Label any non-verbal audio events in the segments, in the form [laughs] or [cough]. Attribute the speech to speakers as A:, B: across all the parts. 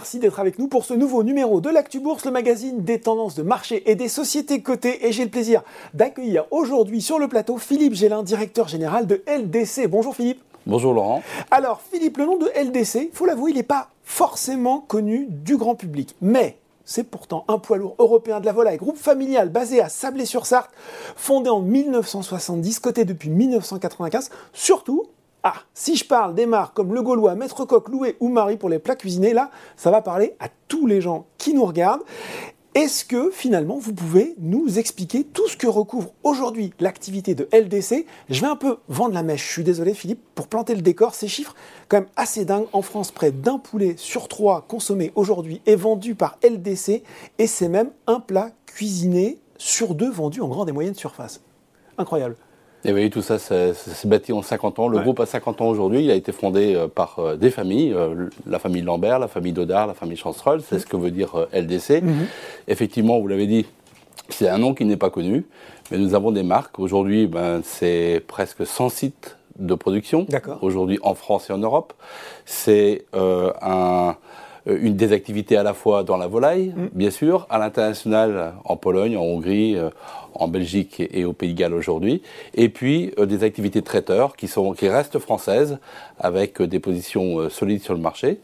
A: merci d'être avec nous pour ce nouveau numéro de l'Actu Bourse, le magazine des tendances de marché et des sociétés cotées. Et j'ai le plaisir d'accueillir aujourd'hui sur le plateau Philippe Gélin, directeur général de LDC. Bonjour Philippe.
B: Bonjour Laurent.
A: Alors Philippe, le nom de LDC, faut l'avouer, il n'est pas forcément connu du grand public. Mais c'est pourtant un poids lourd européen de la volaille, groupe familial basé à Sablé-sur-Sarthe, fondé en 1970, coté depuis 1995, surtout ah, si je parle des marques comme Le Gaulois, Maître Coq, Loué ou Marie pour les plats cuisinés, là, ça va parler à tous les gens qui nous regardent. Est-ce que finalement vous pouvez nous expliquer tout ce que recouvre aujourd'hui l'activité de LDC Je vais un peu vendre la mèche, je suis désolé Philippe, pour planter le décor, ces chiffres quand même assez dingues. En France, près d'un poulet sur trois consommé aujourd'hui est vendu par LDC et c'est même un plat cuisiné sur deux vendu en grande et moyenne surface. Incroyable.
B: Et oui, tout ça, ça, s'est bâti en 50 ans. Le groupe a 50 ans aujourd'hui. Il a été fondé euh, par euh, des familles, euh, la famille Lambert, la famille Dodard, la famille Chancerol. C'est ce que veut dire LDC. Mhm. Effectivement, vous l'avez dit, c'est un nom qui n'est pas connu, mais nous avons des marques. Aujourd'hui, ben, c'est presque 100 sites de production. Aujourd'hui, en France et en Europe. C'est un une des activités à la fois dans la volaille, mhm. bien sûr, à l'international, en Pologne, en Hongrie, en Belgique et au Pays de Galles aujourd'hui, et puis euh, des activités de traiteurs qui, sont, qui restent françaises avec euh, des positions euh, solides sur le marché.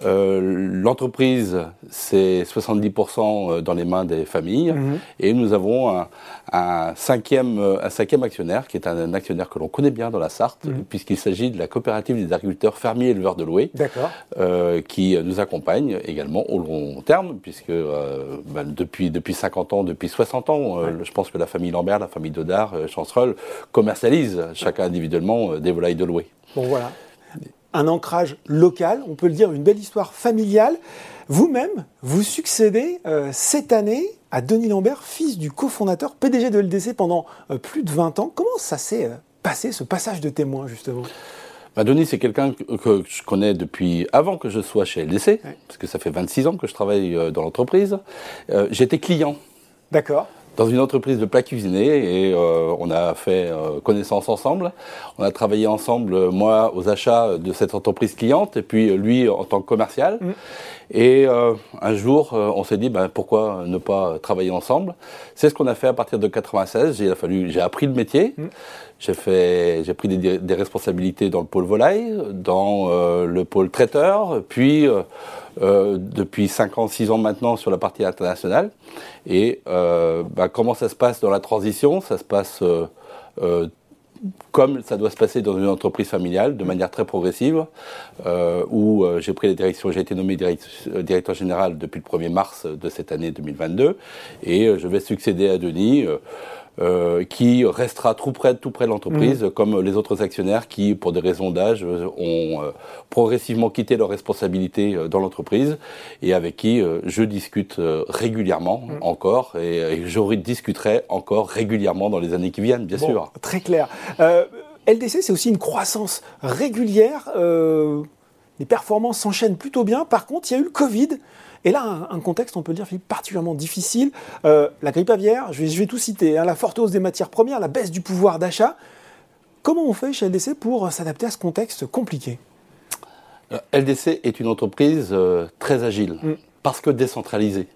B: L'entreprise, c'est 70% dans les mains des familles, mhm. et nous avons un, un, cinquième, un cinquième actionnaire, qui est un, actionnaire que l'on connaît bien dans la Sarthe, mhm. puisqu'il s'agit de la coopérative des agriculteurs fermiers éleveurs de Loué, qui nous accompagne également au long terme, puisque ben, depuis, depuis 50 ans, depuis 60 ans, je pense que la famille Lambert, la famille Dodard, euh, Chancerol commercialisent chacun individuellement euh, des volailles de louer.
A: Bon voilà, un ancrage local, on peut le dire, une belle histoire familiale. Vous-même, vous succédez euh, cette année à Denis Lambert, fils du cofondateur PDG de LDC pendant plus de 20 ans. Comment ça s'est passé, ce passage de témoin, justement?
B: Bah, Denis, c'est quelqu'un que, je connais depuis avant que je sois chez LDC, parce que ça fait 26 ans que je travaille dans l'entreprise. J'étais client.
A: D'accord
B: dans une entreprise de plats cuisinés et euh, on a fait euh, connaissance ensemble. On a travaillé ensemble, moi, aux achats de cette entreprise cliente et puis lui en tant que commercial. Mm. Et euh, un jour, on s'est dit, ben, pourquoi ne pas travailler ensemble? C'est ce qu'on a fait à partir de 96. J'ai fallu, j'ai appris le métier. Mm. J'ai fait, j'ai pris des, des, responsabilités dans le pôle volaille, dans le pôle traiteur, puis euh, depuis 5 ans, 6 ans maintenant sur la partie internationale. Et euh, bah, comment ça se passe dans la transition? Ça se passe euh, comme ça doit se passer dans une entreprise familiale, de manière très progressive, où j'ai pris les directions, j'ai été nommé directeur général depuis le 1er mars de cette année 2022, et je vais succéder à Denis. Euh, qui restera tout près, tout près de l'entreprise, mmh. comme les autres actionnaires qui, pour des raisons d'âge, ont euh, progressivement quitté leurs responsabilités euh, dans l'entreprise et avec qui je discute régulièrement mmh. encore et, je discuterai encore régulièrement dans les années qui viennent, bien sûr.
A: Très clair. LDC, c'est aussi une croissance régulière. les performances s'enchaînent plutôt bien. Par contre, il y a eu le Covid et là, un, contexte, on peut le dire, Philippe, particulièrement difficile. Euh, la grippe aviaire, je vais, tout citer, hein, la forte hausse des matières premières, la baisse du pouvoir d'achat. Comment on fait chez LDC pour s'adapter à ce contexte compliqué?
B: Euh, LDC est une entreprise euh, très agile, mm. parce que décentralisée.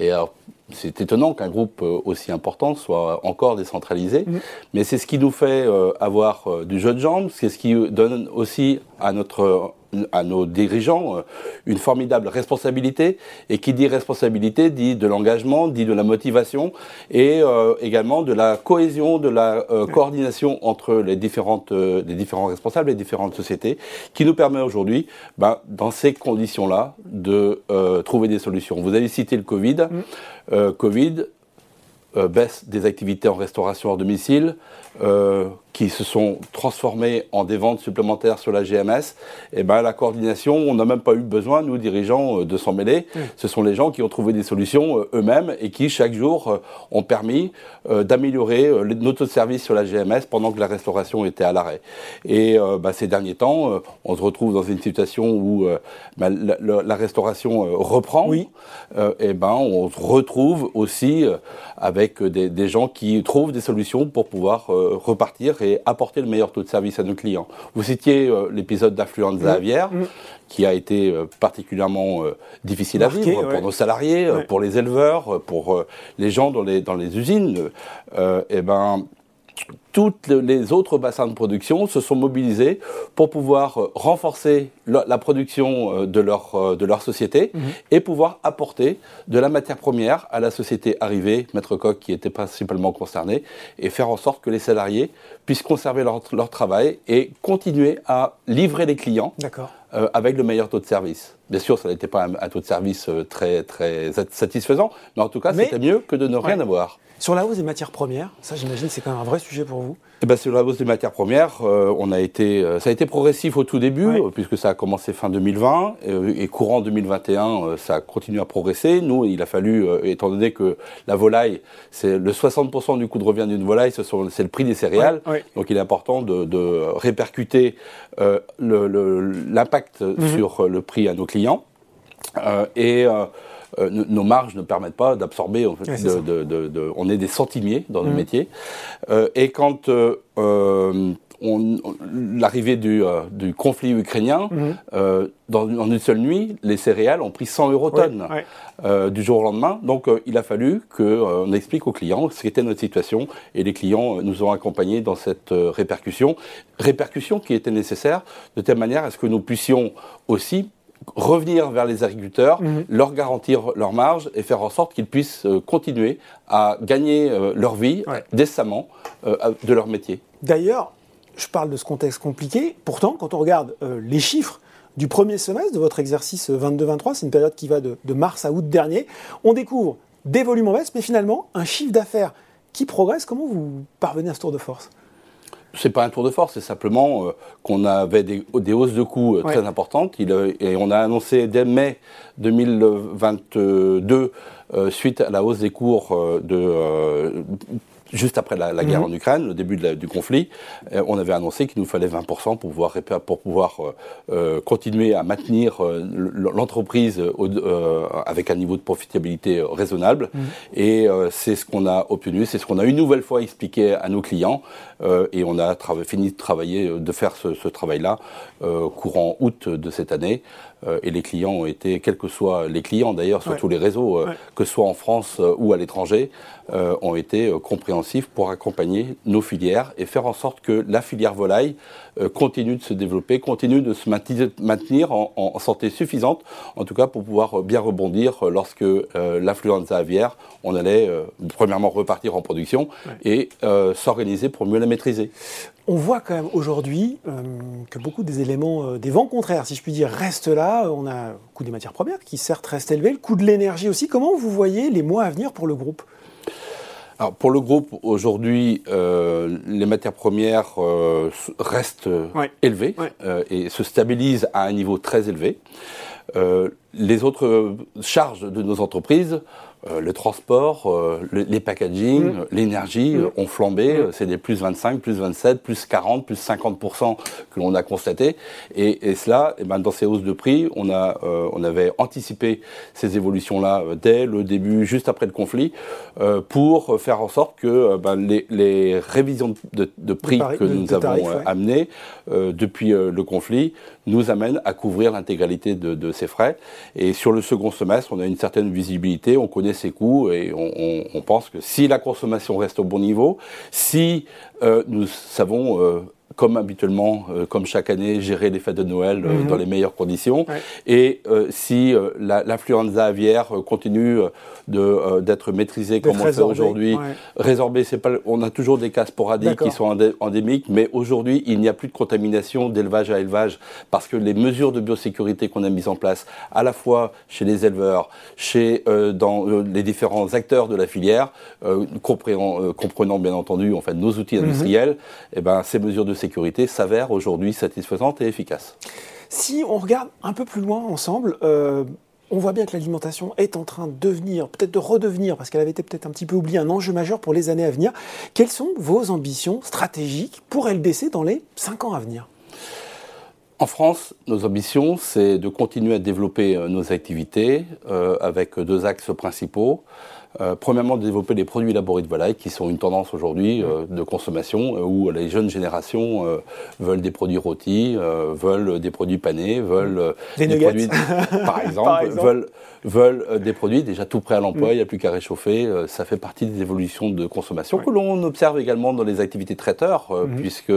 B: Et alors, c'est étonnant qu'un groupe aussi important soit encore décentralisé, mm. mais c'est ce qui nous fait avoir du jeu de jambes, c'est ce qui donne aussi à notre à nos dirigeants euh, une formidable responsabilité. Et qui dit responsabilité dit de l'engagement, dit de la motivation et euh, également de la cohésion, de la euh, coordination entre les, différentes, les différents responsables et les différentes sociétés, qui nous permet aujourd'hui, ben, dans ces conditions-là, de trouver des solutions. Vous avez cité le Covid. Mm. Covid, baisse des activités en restauration hors domicile, euh, qui se sont transformés en des ventes supplémentaires sur la GMS, et eh ben la coordination, on n'a même pas eu besoin, nous dirigeants, euh, de s'en mêler. Ce sont les gens qui ont trouvé des solutions euh, eux-mêmes et qui chaque jour ont permis d'améliorer notre service sur la GMS pendant que la restauration était à l'arrêt. Et bah, ces derniers temps, on se retrouve dans une situation où bah, la, restauration reprend. Oui. et ben on se retrouve aussi avec avec des, gens qui trouvent des solutions pour pouvoir repartir et apporter le meilleur taux de service à nos clients. Vous citiez l'épisode d'influenza mmh. aviaire. Mmh. qui a été particulièrement difficile à vivre pour nos salariés, pour les éleveurs, pour les gens dans les, dans les usines. eh ben, toutes les autres bassins de production se sont mobilisés pour pouvoir euh, renforcer la production euh, de leur, euh, de leur société mhm. et pouvoir apporter de la matière première à la société arrivée, Maître Coq qui était principalement concerné, et faire en sorte que les salariés puissent conserver leur, leur travail et continuer à livrer les clients avec le meilleur taux de service. Bien sûr, ça n'était pas un, taux de service très, très satisfaisant, mais en tout cas, c'était mieux que de ne rien avoir.
A: Sur la hausse des matières premières, ça j'imagine c'est quand même un vrai sujet pour vous.
B: Eh ben, sur la hausse des matières premières, euh, on a été, euh, ça a été progressif au tout début, puisque ça a commencé fin 2020 euh, et courant 2021, ça a continué à progresser. Nous, il a fallu, étant donné que la volaille, c'est le 60% du coût de revient d'une volaille, c'est le prix des céréales. Donc il est important de, de répercuter l'impact mhm. sur le prix à nos clients. et euh, nos marges ne permettent pas d'absorber. En fait, de, on est des centimiers dans le mmh. métier. Euh, et quand euh, l'arrivée du, du, conflit ukrainien, mmh. dans, en une seule nuit, les céréales ont pris 100 euros tonnes du jour au lendemain. Donc il a fallu qu'on explique aux clients ce qu'était notre situation et les clients nous ont accompagnés dans cette répercussion. Répercussion qui était nécessaire de telle manière à ce que nous puissions aussi revenir vers les agriculteurs, mhm. leur garantir leur marge et faire en sorte qu'ils puissent euh, continuer à gagner euh, leur vie décemment euh, de leur métier.
A: D'ailleurs, je parle de ce contexte compliqué. Pourtant, quand on regarde les chiffres du premier semestre de votre exercice 22-23, c'est une période qui va de, de, mars à août dernier, on découvre des volumes en baisse, mais finalement un chiffre d'affaires qui progresse. Comment vous parvenez à ce tour de force?
B: C'est pas un tour de force, c'est simplement euh, qu'on avait des, hausses de coûts euh, très importantes. Euh, et on a annoncé dès mai 2022, suite à la hausse des cours de juste après la, guerre mhm. en Ukraine, le début du conflit, euh, on avait annoncé qu'il nous fallait 20% pour pouvoir, pour pouvoir euh, euh, continuer à maintenir l'entreprise avec un niveau de profitabilité raisonnable. Mhm. Et c'est ce qu'on a obtenu, c'est ce qu'on a une nouvelle fois expliqué à nos clients. et on a fini de travailler, de faire ce, travail-là courant août de cette année. et les clients ont été, quels que soient les clients d'ailleurs, sur tous les réseaux, que ce soit en France ou à l'étranger, ont été pour accompagner nos filières et faire en sorte que la filière volaille euh, continue de se développer, continue de se maintenir en, santé suffisante, en tout cas pour pouvoir bien rebondir lorsque euh, l'influenza aviaire, on allait euh, premièrement repartir en production et s'organiser pour mieux la maîtriser.
A: On voit quand même aujourd'hui que beaucoup des éléments, des vents contraires, si je puis dire, restent là. On a le coût des matières premières qui certes reste élevé, le coût de l'énergie aussi. Comment vous voyez les mois à venir pour le groupe?
B: Alors pour le groupe, aujourd'hui, euh, les matières premières euh, restent élevées euh, et se stabilisent à un niveau très élevé. Les autres charges de nos entreprises euh, le transport, euh, les packaging, mm. l'énergie mm. ont flambé. Mm. C'est des plus 25, plus 27, plus 40, plus 50% que l'on a constaté. Et, cela, et eh ben, dans ces hausses de prix, on, a, euh, on avait anticipé ces évolutions-là dès le début, juste après le conflit, pour faire en sorte que ben, les, révisions de, prix que nous avons amenées depuis le conflit nous amènent à couvrir l'intégralité de, frais. Et sur le second semestre, on a une certaine visibilité, on connaît ses coûts et on, pense que si la consommation reste au bon niveau, si euh, nous savons euh, comme habituellement, euh, comme chaque année, gérer les fêtes de Noël euh, mhm. dans les meilleures conditions. Et euh, si l'influenza aviaire continue d'être maîtrisée comme on le fait aujourd'hui, résorbée, c'est pas, on a toujours des cas sporadiques qui sont endémiques, mais aujourd'hui, il n'y a plus de contamination d'élevage à élevage parce que les mesures de biosécurité qu'on a mises en place, à la fois chez les éleveurs, chez dans les différents acteurs de la filière, comprenant, comprenant, bien entendu en fait nos outils mhm. industriels, et eh ben ces mesures de sécurité sécurité s'avère aujourd'hui satisfaisante et efficace.
A: Si on regarde un peu plus loin ensemble, euh, on voit bien que l'alimentation est en train de devenir, peut-être de redevenir, parce qu'elle avait été peut-être un petit peu oubliée, un enjeu majeur pour les années à venir. Quelles sont vos ambitions stratégiques pour LDC dans les 5 ans à venir?
B: En France, nos ambitions, c'est de continuer à développer euh, nos activités euh, avec deux axes principaux. Premièrement, de développer des produits élaborés de volaille, qui sont une tendance aujourd'hui de consommation, où les jeunes générations veulent des produits rôtis, veulent des produits panés, veulent
A: des,
B: des
A: produits, [laughs]
B: par exemple, veulent veulent des produits déjà tout prêts à l'emploi, mm. il n'y a plus qu'à réchauffer. ça fait partie des évolutions de consommation que l'on observe également dans les activités traiteurs, mm-hmm. puisque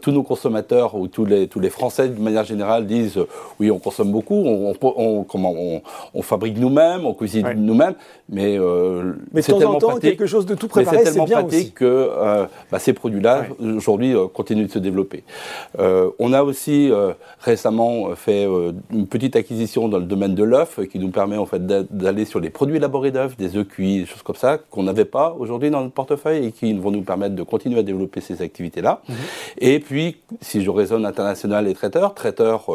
B: tous nos consommateurs ou tous les, tous les Français de manière générale disent oui, on consomme beaucoup, on, on, comment, on, fabrique nous-mêmes, on cuisine nous-mêmes, mais,
A: euh, mais c'est tellement pratique, quelque chose de tout préparé, c'est tellement
B: pratique
A: aussi.
B: que euh, bah, ces produits-là aujourd'hui euh, continuent de se développer. on a aussi récemment fait une petite acquisition dans le domaine de l'œuf qui nous permet en fait d'aller sur les produits élaborés d'œufs, des œufs cuits, des choses comme ça qu'on n'avait pas aujourd'hui dans notre portefeuille et qui vont nous permettre de continuer à développer ces activités-là. Mhm. Et puis, si je raisonne international et traiteur, traiteur,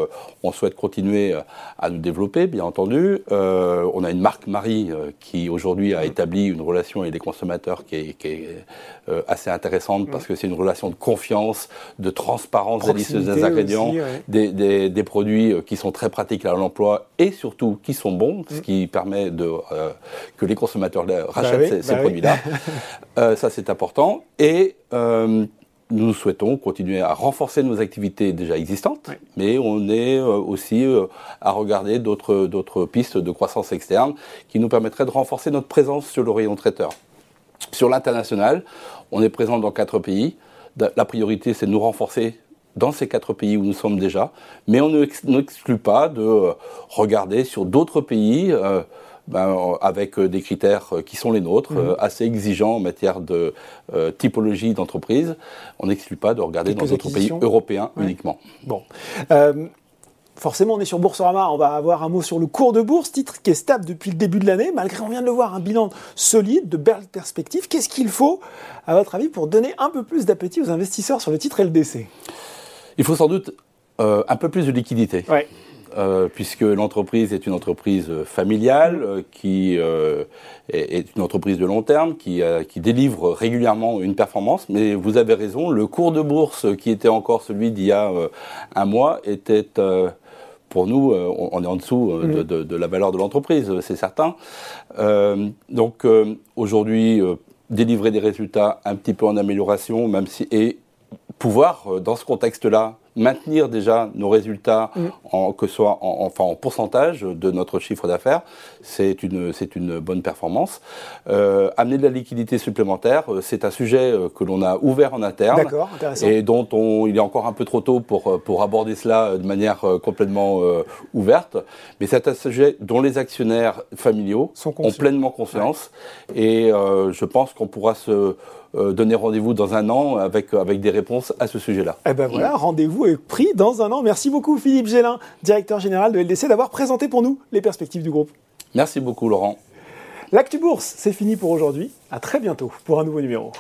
B: on souhaite continuer à nous développer, bien entendu. on a une marque Marie qui aujourd'hui a établi une relation avec les consommateurs qui est, euh, assez intéressante parce que c'est une relation de confiance, de transparence des listes des ingrédients, des, produits euh, qui sont très pratiques à l'emploi et surtout qui sont bons, ce mm. qui permet de, euh, que les consommateurs rachètent bah ces, bah produits-là. [laughs] ça, c'est important. Et nous souhaitons continuer à renforcer nos activités déjà existantes, mais on est euh, aussi euh, à regarder d'autres pistes de croissance externe qui nous permettraient de renforcer notre présence sur le rayon traiteur. Sur l'international, on est présent dans quatre pays. La priorité, c'est de nous renforcer dans ces quatre pays où nous sommes déjà, mais on n'exclut pas de euh, regarder sur d'autres pays. Ben, avec euh, des critères euh, qui sont les nôtres, mhm. euh, assez exigeants en matière de typologie d'entreprise. On n'exclut pas de regarder dans d'autres pays européens uniquement.
A: Bon. Forcément, on est sur Boursorama, on va avoir un mot sur le cours de bourse, titre qui est stable depuis le début de l'année, malgré, on vient de le voir, un bilan solide, de belles perspectives. Qu'est-ce qu'il faut, à votre avis, pour donner un peu plus d'appétit aux investisseurs sur le titre LDC
B: Il faut sans doute un peu plus de liquidité.
A: Ouais.
B: Euh, puisque l'entreprise est une entreprise familiale, euh, qui euh, est, une entreprise de long terme, qui, qui, délivre régulièrement une performance. Mais vous avez raison, le cours de bourse qui était encore celui d'il y a un mois était pour nous, on est en dessous de, mm. de, la valeur de l'entreprise, c'est certain. donc aujourd'hui, délivrer des résultats un petit peu en amélioration, même si et pouvoir dans ce contexte-là maintenir déjà nos résultats, mm. en, que ce soit en, enfin, en pourcentage de notre chiffre d'affaires, c'est une, c'est une bonne performance. Euh, amener de la liquidité supplémentaire, euh, c'est un sujet euh, que l'on a ouvert en interne et dont on, il est encore un peu trop tôt pour, pour aborder cela de manière complètement ouverte. Mais c'est un sujet dont les actionnaires familiaux ont pleinement conscience et je pense qu'on pourra se euh, donner rendez-vous dans un an avec, avec des réponses à ce sujet-là.
A: Eh ben voilà, rendez-vous est pris dans un an. Merci beaucoup Philippe Gélin, directeur général de LDC, d'avoir présenté pour nous les perspectives du groupe.
B: Merci beaucoup Laurent.
A: L'actu bourse, c'est fini pour aujourd'hui. À très bientôt pour un nouveau numéro.